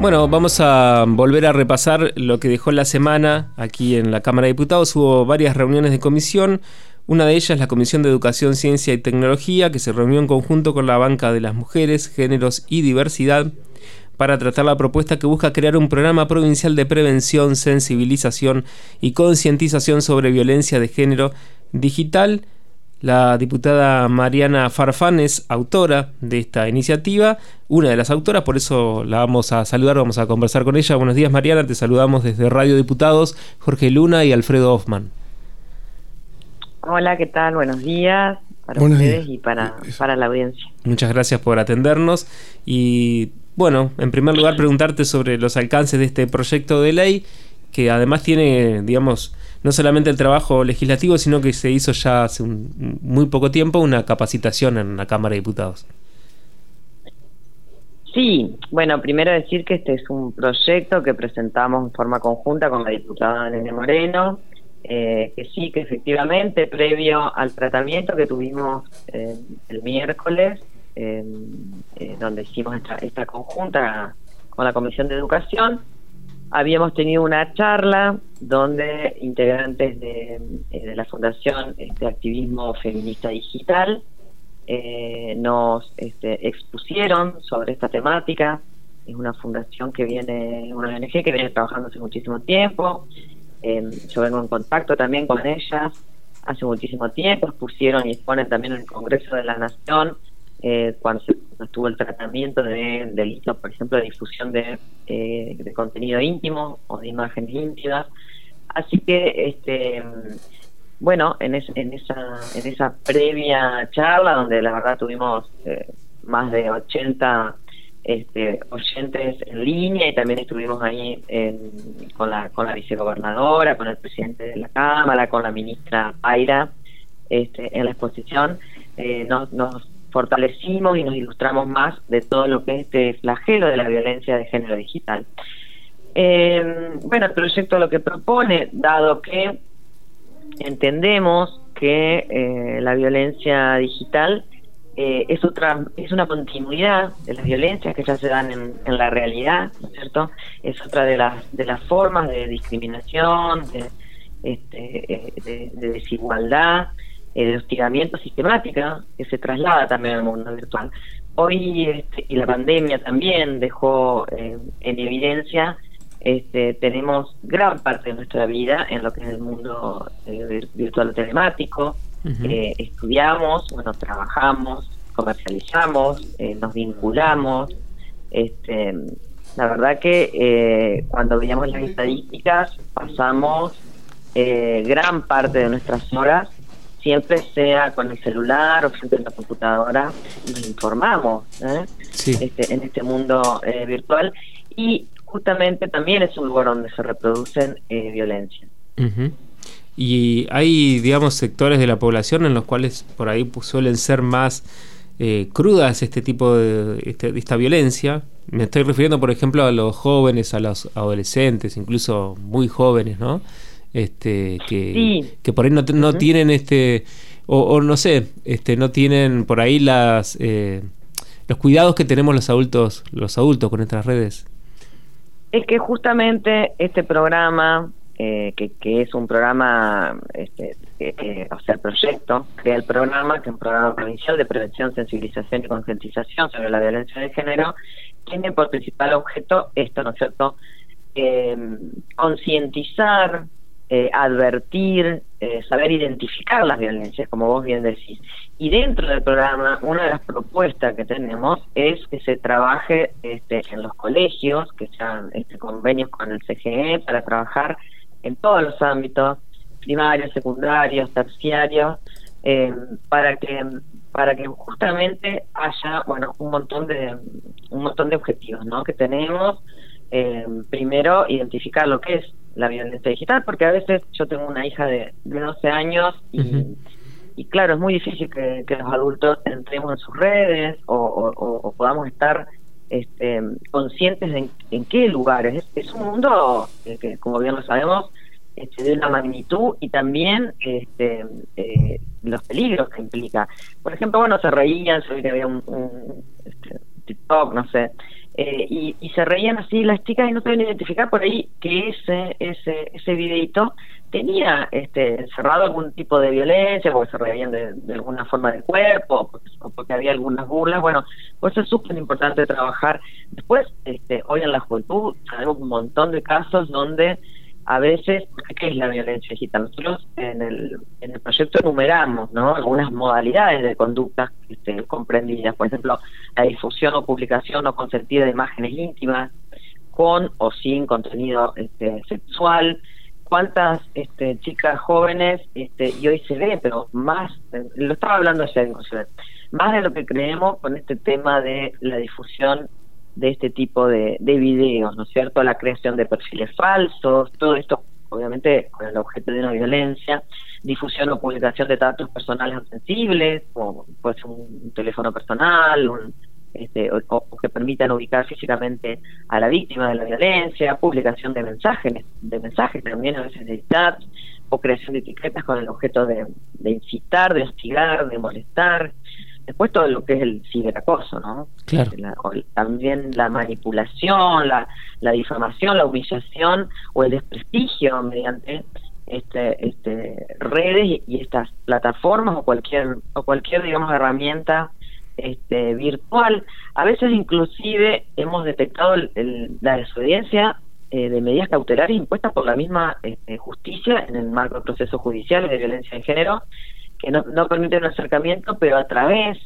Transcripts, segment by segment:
Bueno, vamos a volver a repasar lo que dejó la semana aquí en la Cámara de Diputados. Hubo varias reuniones de comisión. Una de ellas, la Comisión de Educación, Ciencia y Tecnología, que se reunió en conjunto con la Banca de las Mujeres, Géneros y Diversidad para tratar la propuesta que busca crear un programa provincial de prevención, sensibilización y concientización sobre violencia de género digital la diputada Mariana Farfán es autora de esta iniciativa, una de las autoras, por eso la vamos a saludar, vamos a conversar con ella. Buenos días Mariana, te saludamos desde Radio Diputados, Jorge Luna y Alfredo Hoffman. Hola, ¿qué tal? Buenos días para ustedes y para, para la audiencia. Muchas gracias por atendernos y bueno, en primer lugar preguntarte sobre los alcances de este proyecto de ley que además tiene, digamos, no solamente el trabajo legislativo, sino que se hizo ya hace muy poco tiempo una capacitación en la Cámara de Diputados. Sí, bueno, primero decir que este es un proyecto que presentamos en forma conjunta con la diputada Nene Moreno, eh, que sí, que efectivamente, previo al tratamiento que tuvimos eh, el miércoles, eh, donde hicimos esta, esta conjunta con la Comisión de Educación, habíamos tenido una charla donde integrantes de, eh, la Fundación este Activismo Feminista Digital eh, nos este, expusieron sobre esta temática. Es una fundación que viene, una ONG que viene trabajando hace muchísimo tiempo. Eh, yo vengo en contacto también con ellas hace muchísimo tiempo. Expusieron y exponen también en el Congreso de la Nación eh, cuando se estuvo el tratamiento de delitos, por ejemplo, de difusión de, eh, de contenido íntimo o de imágenes íntimas. Así que, este, bueno, en, en, esa, en esa previa charla, donde la verdad tuvimos eh, más de 80 este, oyentes en línea y también estuvimos ahí con, la, con la vicegobernadora, con el presidente de la Cámara, con la ministra Aira este, en la exposición, eh, nos fortalecimos y nos ilustramos más de todo lo que es este flagelo de la violencia de género digital. Eh, bueno, el proyecto lo que propone, dado que entendemos que eh, la violencia digital eh, es otra es una continuidad de las violencias que ya se dan en, la realidad, ¿no es cierto? Es otra de las de las formas de discriminación, de, este, de desigualdad de hostigamiento sistemática que se traslada también al mundo virtual. Hoy, este, y la pandemia también dejó eh, en evidencia, este, tenemos gran parte de nuestra vida en lo que es el mundo eh, virtual telemático. estudiamos, bueno, trabajamos, comercializamos, nos vinculamos. Este, la verdad que cuando veíamos las estadísticas pasamos gran parte de nuestras horas siempre sea con el celular o frente a la computadora, nos informamos ¿eh? este, en este mundo eh, virtual y justamente también es un lugar donde se reproducen eh, violencias. Y hay, digamos, sectores de la población en los cuales por ahí suelen ser más eh, crudas este tipo de, este, de, esta violencia. Me estoy refiriendo, por ejemplo, a los jóvenes, a los adolescentes, incluso muy jóvenes, ¿no? Este que, que por ahí no, no tienen este o, no sé este no tienen por ahí las eh, los cuidados que tenemos los adultos los adultos con estas redes. Es que justamente este programa eh, que, que, es un programa este, o sea el proyecto crea el programa que es un programa provincial de prevención sensibilización y concientización sobre la violencia de género tiene por principal objeto esto no es cierto eh, concientizar eh, advertir, eh, saber identificar las violencias, como vos bien decís. Y dentro del programa, una de las propuestas que tenemos es que se trabaje este, en los colegios, que sean este, convenios con el CGE para trabajar en todos los ámbitos, primarios, secundarios, terciarios, eh, para que para que justamente haya bueno un montón de un montón de objetivos ¿no? que tenemos primero identificar lo que es la violencia digital, porque a veces yo tengo una hija de, de 12 años y, claro, es muy difícil que, los adultos entremos en sus redes o, podamos estar este, conscientes de en, qué lugares. Es, un mundo que, como bien lo sabemos, este, de una magnitud y también este, eh, los peligros que implica. Por ejemplo, bueno, se reían, se que había un, este, TikTok, no sé, Eh, y, se reían así las chicas y no pueden identificar por ahí que ese ese ese videito tenía este encerrado algún tipo de violencia porque se reían de, alguna forma del cuerpo o porque, había algunas burlas. Bueno pues es súper importante trabajar. Después este hoy en la juventud sabemos un montón de casos donde a veces, ¿qué es la violencia digital? Nosotros en el, en el proyecto enumeramos ¿no? algunas modalidades de conductas este, comprendidas, por ejemplo, la difusión o publicación no consentida de imágenes íntimas, con o sin contenido este, sexual, cuántas este, chicas jóvenes, este, y hoy se ve, pero más, lo estaba hablando ayer más de lo que creemos con este tema de la difusión de este tipo de, de videos, ¿no es cierto? La creación de perfiles falsos, todo esto obviamente con el objeto de una violencia, difusión o publicación de datos personales sensibles, como puede ser un teléfono personal, un, este, o, que permitan ubicar físicamente a la víctima de la violencia, publicación de mensajes, de mensajes también a veces de chats, o creación de etiquetas con el objeto de incitar, de hostigar, de molestar, Después todo lo que es el ciberacoso, ¿no? Claro. también la manipulación, la, la difamación, la humillación o el desprestigio mediante este, este, redes y, estas plataformas o cualquier o cualquier digamos herramienta este, virtual. A veces inclusive hemos detectado la desobediencia eh, de medidas cautelares impuestas por la misma este, justicia en el marco de procesos judiciales de violencia de género que no, no permiten un acercamiento, pero a través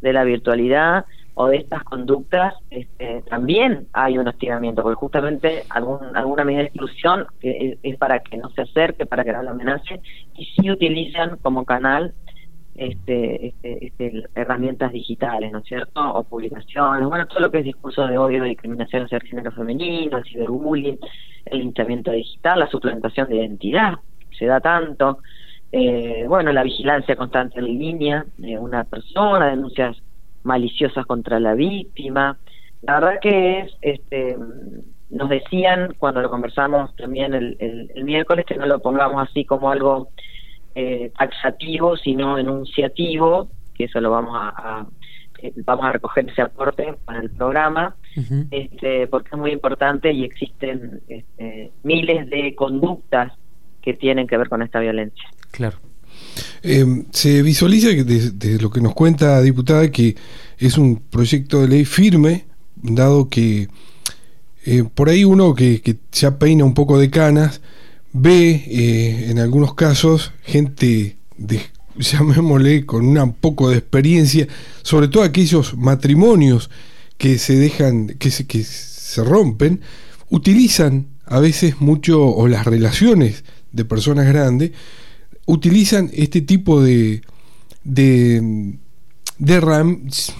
de la virtualidad o de estas conductas este, también hay un hostigamiento, porque justamente algún, alguna medida de exclusión es, es, para que no se acerque, para que no lo amenace, y sí utilizan como canal este, este, este, herramientas digitales, ¿no es cierto? O publicaciones, bueno, todo lo que es discurso de odio, discriminación hacia el género femenino, el ciberbullying, el linchamiento digital, la suplantación de identidad, se da tanto, eh, bueno, la vigilancia constante en línea de una persona, denuncias maliciosas contra la víctima. La verdad que es, este, nos decían cuando lo conversamos también el, el, miércoles que no lo pongamos así como algo eh, taxativo, sino enunciativo, que eso lo vamos a, eh, vamos a recoger ese aporte para el programa, este, porque es muy importante y existen este, miles de conductas que tienen que ver con esta violencia. Claro. Eh, se visualiza que de, lo que nos cuenta diputada que es un proyecto de ley firme, dado que eh, por ahí uno que, que, ya peina un poco de canas ve eh, en algunos casos gente de llamémosle con un poco de experiencia, sobre todo aquellos matrimonios que se dejan, que se, que se rompen, utilizan a veces mucho, o las relaciones de personas grandes, utilizan este tipo de, de, de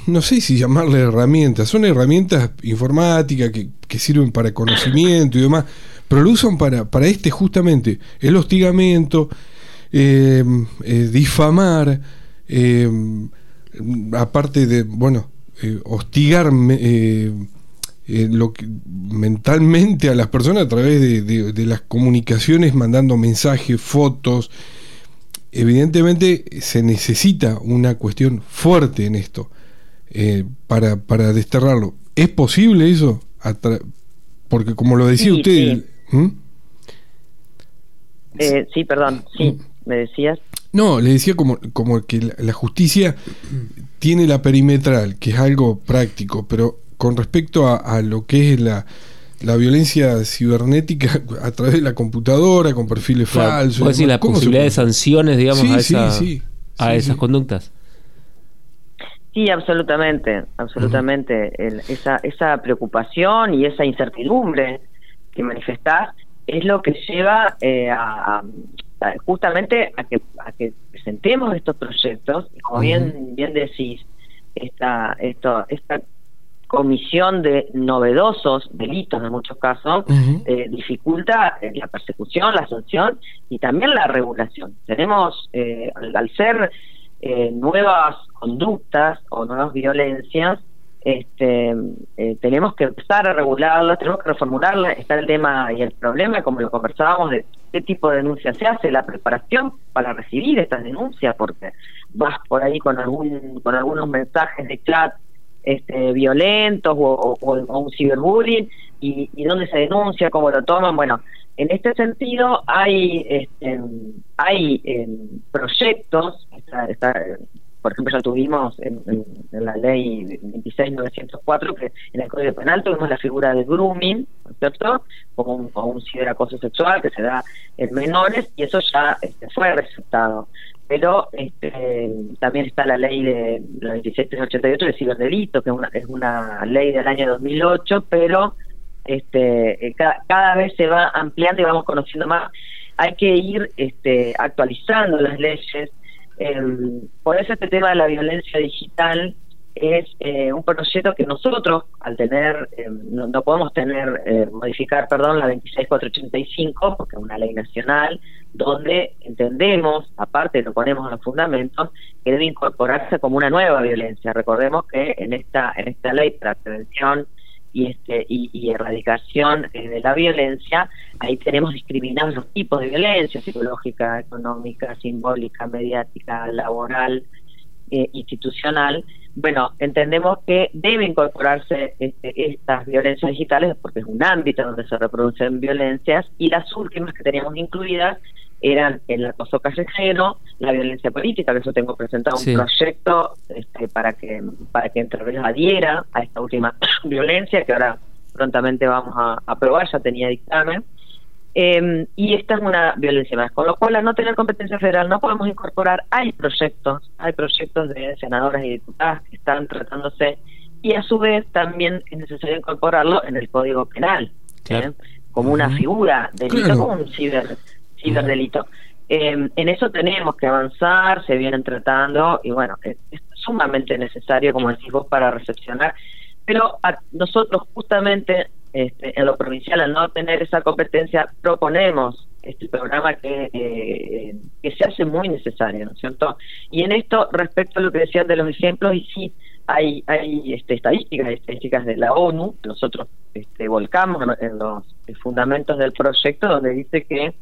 no sé si llamarle herramientas, son herramientas informáticas que, que, sirven para conocimiento y demás, pero lo usan para, para este justamente, el hostigamiento, eh, eh, difamar, eh, aparte de, bueno, hostigar lo que, mentalmente a las personas a través de, de las comunicaciones, mandando mensajes, fotos, evidentemente se necesita una cuestión fuerte en esto eh, para, para desterrarlo. ¿Es posible eso? Porque como lo decía usted... ¿Mm? Eh, sí. perdón, sí, me decías. No, le decía como, como que la, justicia tiene la perimetral, que es algo práctico, pero con respecto a lo que es la, la violencia cibernética a través de la computadora, con perfiles falsos. ¿Puede decir la posibilidad de sanciones, digamos, a, esas conductas? Sí, absolutamente, absolutamente. esa, esa preocupación y esa incertidumbre que manifestás es lo que lleva eh, a, justamente a que, a que presentemos estos proyectos, y como bien, bien decís, esta, esto, esta comisión de novedosos delitos en muchos casos eh, dificulta eh, la persecución, la sanción y también la regulación. Tenemos, eh, al ser nuevas conductas o nuevas violencias, este, tenemos que empezar a regularlas, tenemos que reformularlas. Está el tema y el problema, como lo conversábamos, de qué tipo de denuncia se hace, la preparación para recibir estas denuncias, porque vas por ahí con algún con algunos mensajes de chat este, violentos o, un ciberbullying y, dónde se denuncia, cómo lo toman. Bueno, en este sentido hay este, hay em, proyectos, por ejemplo, ya tuvimos en, la ley 26904, que en el Código Penal tuvimos la figura de grooming, ¿cierto? Como un, un ciberacoso sexual que se da en menores y eso ya este, fue resultado pero este, también está la ley de la 26388 de ciberdelito, que es una, es una ley del año 2008, pero este, eh, cada, vez se va ampliando y vamos conociendo más. Hay que ir este, actualizando las leyes. Em, por eso este tema de la violencia digital es eh, un proyecto que nosotros, al tener, em, no, podemos tener, eh, modificar, perdón, la 26485, porque es una ley nacional, donde entendemos, aparte lo ponemos en los fundamentos, que debe incorporarse como una nueva violencia. Recordemos que en esta, en esta ley para prevención y este y, erradicación eh, de la violencia, ahí tenemos discriminados los tipos de violencia psicológica, económica, simbólica, mediática, laboral, institucional, bueno, entendemos que debe incorporarse este, estas violencias digitales porque es un ámbito donde se reproducen violencias y las últimas que teníamos incluidas eran el acoso callejero, la violencia política, que yo tengo presentado un proyecto este, para que para que Entre adhiera a esta última violencia que ahora prontamente vamos a aprobar, ya tenía dictamen. Eh, y esta es una violencia más, con lo cual al no tener competencia federal no podemos incorporar, hay proyectos, hay proyectos de senadoras y diputadas que están tratándose y a su vez también es necesario incorporarlo en el Código Penal, ¿eh? como una figura delito, como un ciber, ciberdelito. Eh, en eso tenemos que avanzar, se vienen tratando y bueno, es, es sumamente necesario, como decís vos, para recepcionar. Pero a nosotros justamente este, en lo provincial, al no tener esa competencia, proponemos este programa que, eh, que se hace muy necesario, ¿no es cierto? Y en esto, respecto a lo que decían de los ejemplos, y sí, hay, hay este, estadísticas, estadísticas de la ONU, nosotros este, volcamos en los fundamentos del proyecto, donde dice que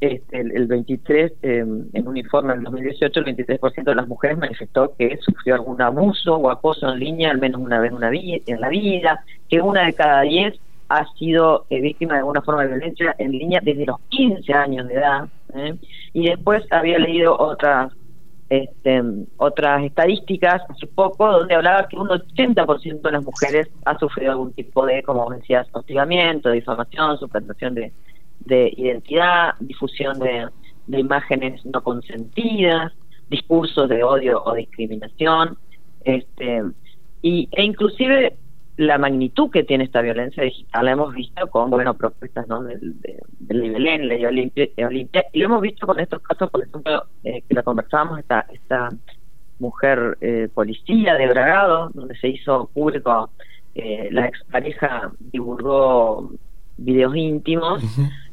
este, el, 23, em, en un informe del 2018, el 23% de las mujeres manifestó que sufrió algún abuso o acoso en línea al menos una vez una en la vida, que una de cada diez ha sido eh, víctima de alguna forma de violencia en línea desde los 15 años de edad. ¿eh? Y después había leído otras este, otras estadísticas hace poco donde hablaba que un 80% de las mujeres ha sufrido algún tipo de, como decías, hostigamiento, difamación, suplantación de de identidad, difusión de, imágenes no consentidas, discursos de odio o discriminación, este, y, e inclusive la magnitud que tiene esta violencia digital la hemos visto con bueno propuestas ¿no? del, del nivel ley Olimpia, y lo hemos visto con estos casos, por ejemplo, eh, que la conversábamos, esta, esta mujer eh, policía de Bragado, donde se hizo público, eh, la expareja divulgó videos íntimos,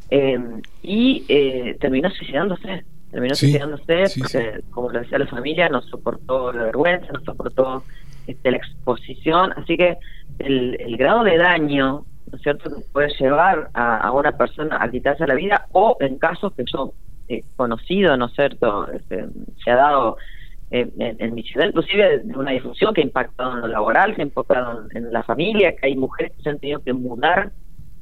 eh, y eh, terminó suicidándose. Terminó suicidándose porque, como lo decía la familia, no soportó la vergüenza, no soportó este, la exposición. Así que el, el grado de daño, ¿no es cierto?, que puede llevar a, una persona a quitarse la vida, o en casos que yo he conocido, ¿no es cierto?, este, se ha dado en, en, mi ciudad, inclusive de una difusión que ha impactado en lo laboral, que ha impactado en la familia, que hay mujeres que se han tenido que mudar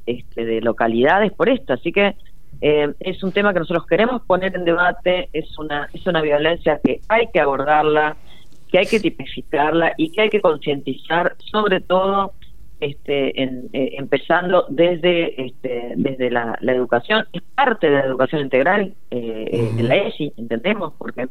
este, de localidades por esto. Así que eh, es un tema que nosotros queremos poner en debate, es una, es una violencia que hay que abordarla, que hay que tipificarla y que hay que concientizar, sobre todo este, en, eh, empezando desde, este, desde la, educación, es parte de la educación integral eh, de la ESI, entendemos, porque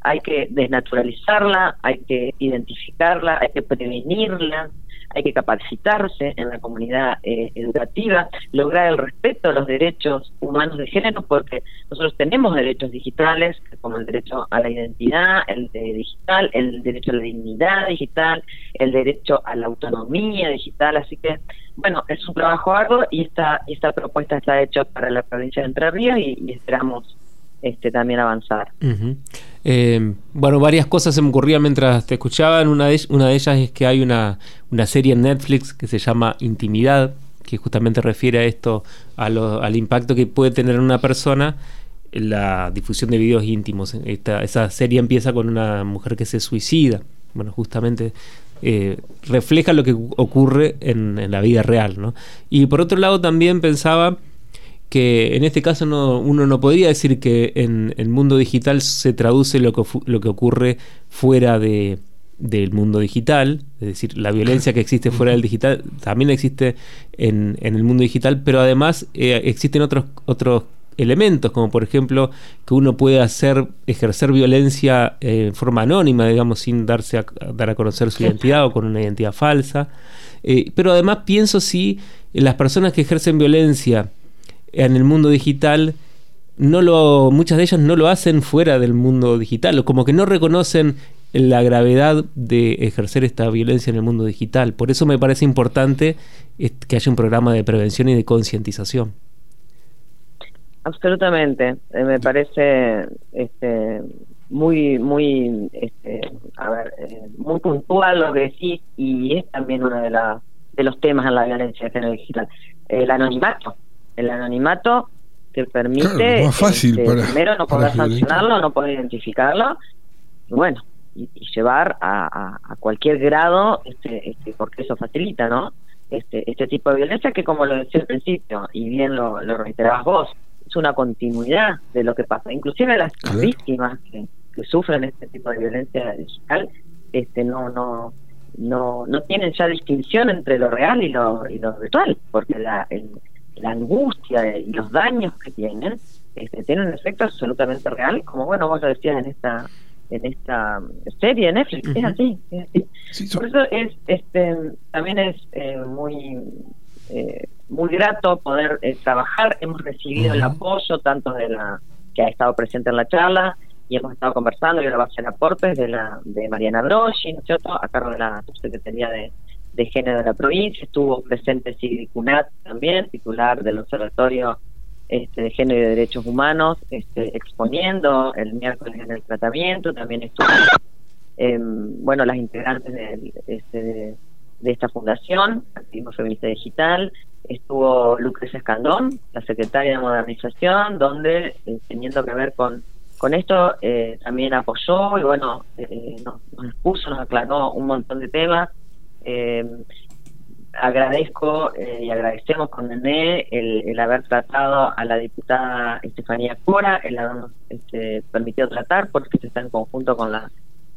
hay que desnaturalizarla, hay que identificarla, hay que prevenirla, hay que capacitarse en la comunidad eh, educativa, lograr el respeto a los derechos humanos de género, porque nosotros tenemos derechos digitales, como el derecho a la identidad, el digital, el derecho a la dignidad digital, el derecho a la autonomía digital, así que bueno, es un trabajo arduo y esta, esta propuesta está hecha para la provincia de Entre Ríos y esperamos este, también avanzar. Eh, bueno, varias cosas se me ocurrían mientras te escuchaban. Una de, una de ellas es que hay una, una serie en Netflix que se llama Intimidad, que justamente refiere a esto, a al impacto que puede tener una persona la difusión de videos íntimos. Esta, esa serie empieza con una mujer que se suicida. Bueno, justamente eh, refleja lo que ocurre en, la vida real. ¿no? Y por otro lado también pensaba que en este caso no, uno no podría decir que en el mundo digital se traduce lo que, lo que ocurre fuera de, del mundo digital, es decir, la violencia que existe fuera del digital también existe en, en el mundo digital, pero además eh, existen otros, otros elementos, como por ejemplo que uno puede hacer, ejercer violencia eh, en forma anónima, digamos, sin darse a, dar a conocer su identidad o con una identidad falsa. Eh, pero además pienso si las personas que ejercen violencia en el mundo digital no lo, muchas de ellas no lo hacen fuera del mundo digital, como que no reconocen la gravedad de ejercer esta violencia en el mundo digital. Por eso me parece importante que haya un programa de prevención y de concientización. Absolutamente, eh, me parece este, muy, muy, este, a ver, eh, muy puntual lo que decís y es también uno de, la, de los temas en la violencia de género digital. El anonimato, el anonimato que permite más fácil este, primero no poder sancionarlo, no poder identificarlo, y bueno, y, llevar a, a, cualquier grado, este, este, porque eso facilita, ¿no? Este, este tipo de violencia que como lo decía al principio, y bien lo, lo reiterabas vos, es una continuidad de lo que pasa. Inclusive las víctimas que, sufren este tipo de violencia digital este no no no no tienen ya distinción entre lo real y lo, y lo virtual, porque la, la angustia y los daños que tienen este, tienen un efecto absolutamente real, como bueno vos lo decías en esta en esta serie Netflix, es así, Por eso es este también es eh, muy eh, muy grato poder eh, trabajar. Hemos recibido el apoyo tanto de la que ha estado presente en la charla y hemos estado conversando y ahora va a hacer aportes de la de Mariana Broschi, ¿no es cierto?, a cargo de la Subsecretaría de, de Género de la provincia. Estuvo presente Sigrid Cunat también, titular del Observatorio este, de Género y de Derechos Humanos, este, exponiendo el miércoles en el tratamiento. También estuvo, em, bueno, las integrantes este, de, esta fundación, Activismo Feminista Digital, estuvo Lucrecia Escandón, la secretaria de Modernización, donde, eh, teniendo que ver con, esto, eh, también apoyó y bueno, eh, nos, expuso, nos aclaró un montón de temas. Agradezco y agradecemos con Nené el, haber tratado a la diputada Estefanía Cora, el habernos este, permitido tratar, porque se está en conjunto con la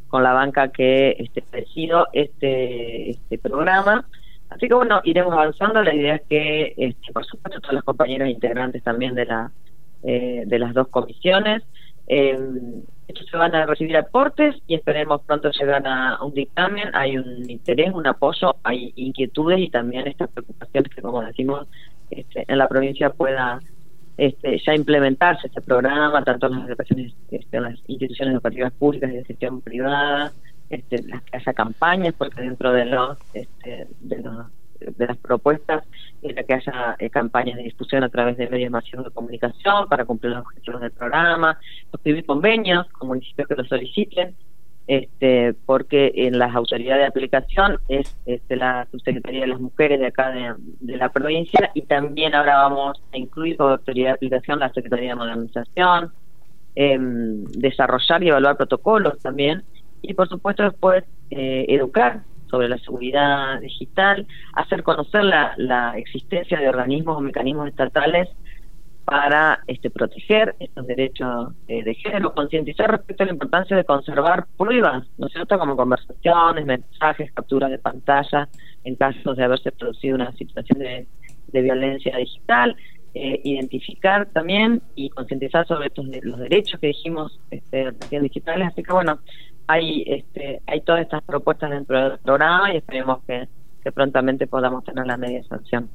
con la banca que este, presido este, este programa. Así que bueno, iremos avanzando. La idea es que, este, por supuesto, todos los compañeros integrantes también de, la, eh, de las dos comisiones, eh, estos se van a recibir aportes y esperemos pronto llegar a un dictamen. Hay un interés, un apoyo, hay inquietudes y también estas preocupaciones que, como decimos, este, en la provincia pueda este, ya implementarse este programa, tanto en las, este, las instituciones educativas públicas y de gestión privada, este, las haya campañas, porque dentro de los, este, de, los de las propuestas es que haya eh, campañas de discusión a través de medios masivos de comunicación para cumplir los objetivos del programa, suscribir convenios con municipios que lo soliciten, este, porque en las autoridades de aplicación es este, la subsecretaría de las mujeres de acá de, la provincia y también ahora vamos a incluir como autoridad de aplicación la Secretaría de Modernización, em, desarrollar y evaluar protocolos también y por supuesto después eh, educar sobre la seguridad digital, hacer conocer la, la existencia de organismos o mecanismos estatales para este, proteger estos derechos eh, de género, concientizar respecto a la importancia de conservar pruebas, ¿no es cierto?, como conversaciones, mensajes, capturas de pantalla, en caso de haberse producido una situación de, violencia digital, eh, identificar también y concientizar sobre estos los derechos que dijimos este, digitales. Así que bueno, hay este, hay todas estas propuestas dentro del programa y esperemos que, que prontamente podamos tener la media sanción.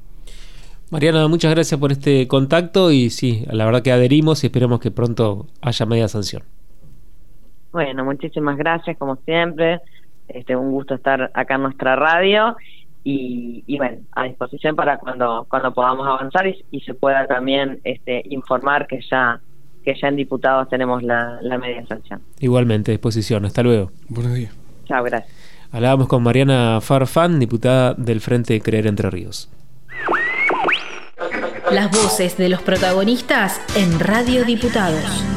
Mariana, muchas gracias por este contacto y sí, la verdad que adherimos y esperemos que pronto haya media sanción. Bueno, muchísimas gracias como siempre. Este, un gusto estar acá en nuestra radio y, bueno, a disposición para cuando cuando podamos avanzar y, se pueda también este, informar que ya que ya en diputados tenemos la, la media sanción. Igualmente, a disposición. Hasta luego. Buenos días. Chao, gracias. Hablábamos con Mariana Farfán, diputada del Frente Creer Entre Ríos. Las voces de los protagonistas en Radio Diputados.